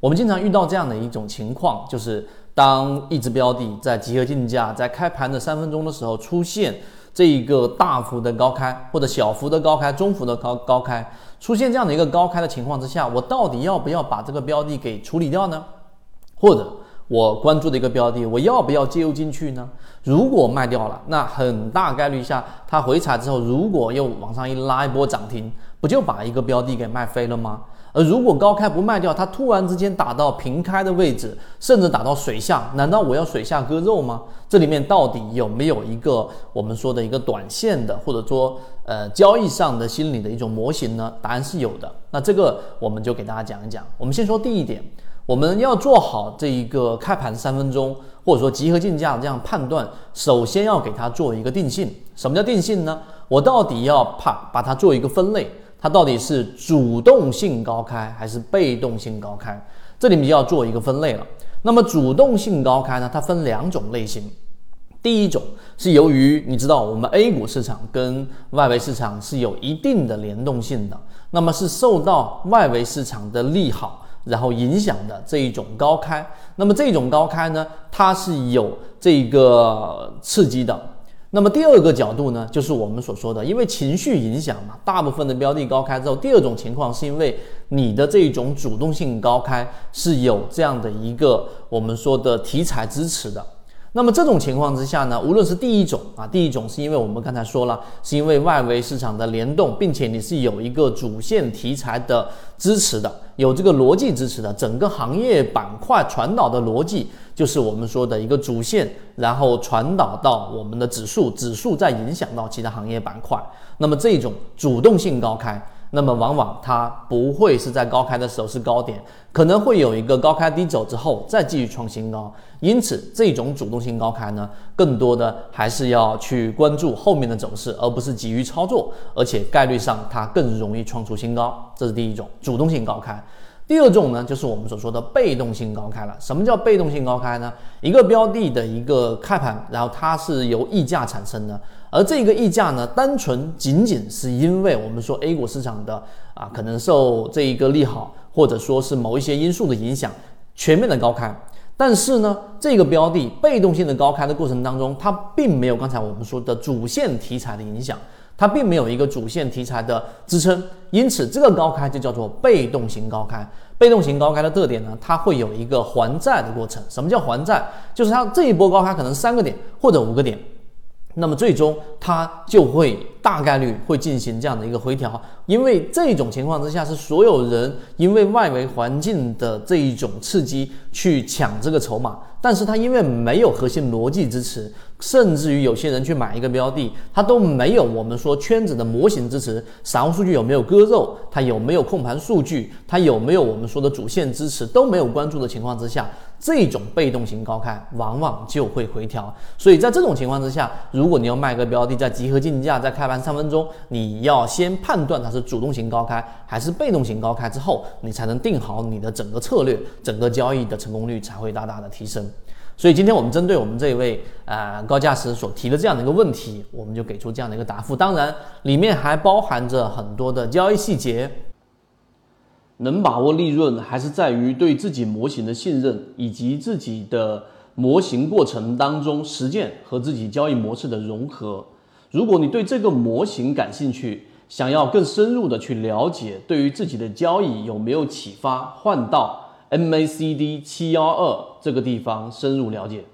我们经常遇到这样的一种情况，就是当一只标的在集合竞价在开盘的三分钟的时候出现这一个大幅的高开，或者小幅的高开、中幅的高高开，出现这样的一个高开的情况之下，我到底要不要把这个标的给处理掉呢？或者我关注的一个标的，我要不要介入进去呢？如果卖掉了，那很大概率下它回踩之后，如果又往上一拉一波涨停，不就把一个标的给卖飞了吗？而如果高开不卖掉，它突然之间打到平开的位置，甚至打到水下，难道我要水下割肉吗？这里面到底有没有一个我们说的一个短线的，或者说呃交易上的心理的一种模型呢？答案是有的。那这个我们就给大家讲一讲。我们先说第一点，我们要做好这一个开盘三分钟，或者说集合竞价这样判断，首先要给它做一个定性。什么叫定性呢？我到底要怕把它做一个分类。它到底是主动性高开还是被动性高开？这里面就要做一个分类了。那么主动性高开呢？它分两种类型。第一种是由于你知道我们 A 股市场跟外围市场是有一定的联动性的，那么是受到外围市场的利好然后影响的这一种高开。那么这种高开呢，它是有这个刺激的。那么第二个角度呢，就是我们所说的，因为情绪影响嘛，大部分的标的高开之后，第二种情况是因为你的这种主动性高开是有这样的一个我们说的题材支持的。那么这种情况之下呢，无论是第一种啊，第一种是因为我们刚才说了，是因为外围市场的联动，并且你是有一个主线题材的支持的，有这个逻辑支持的，整个行业板块传导的逻辑。就是我们说的一个主线，然后传导到我们的指数，指数再影响到其他行业板块。那么这种主动性高开，那么往往它不会是在高开的时候是高点，可能会有一个高开低走之后再继续创新高。因此，这种主动性高开呢，更多的还是要去关注后面的走势，而不是急于操作，而且概率上它更容易创出新高。这是第一种主动性高开。第二种呢，就是我们所说的被动性高开了。什么叫被动性高开呢？一个标的的一个开盘，然后它是由溢价产生的，而这个溢价呢，单纯仅仅是因为我们说 A 股市场的啊，可能受这一个利好，或者说是某一些因素的影响，全面的高开。但是呢，这个标的被动性的高开的过程当中，它并没有刚才我们说的主线题材的影响。它并没有一个主线题材的支撑，因此这个高开就叫做被动型高开。被动型高开的特点呢，它会有一个还债的过程。什么叫还债？就是它这一波高开可能三个点或者五个点。那么最终它就会大概率会进行这样的一个回调，因为这种情况之下是所有人因为外围环境的这一种刺激去抢这个筹码，但是它因为没有核心逻辑支持，甚至于有些人去买一个标的，它都没有我们说圈子的模型支持，散户数据有没有割肉，它有没有控盘数据，它有没有我们说的主线支持都没有关注的情况之下。这种被动型高开往往就会回调，所以在这种情况之下，如果你要卖个标的，在集合竞价，在开盘三分钟，你要先判断它是主动型高开还是被动型高开之后，你才能定好你的整个策略，整个交易的成功率才会大大的提升。所以今天我们针对我们这一位呃高价值所提的这样的一个问题，我们就给出这样的一个答复。当然，里面还包含着很多的交易细节。能把握利润，还是在于对自己模型的信任，以及自己的模型过程当中实践和自己交易模式的融合。如果你对这个模型感兴趣，想要更深入的去了解，对于自己的交易有没有启发，换到 MACD 七幺二这个地方深入了解。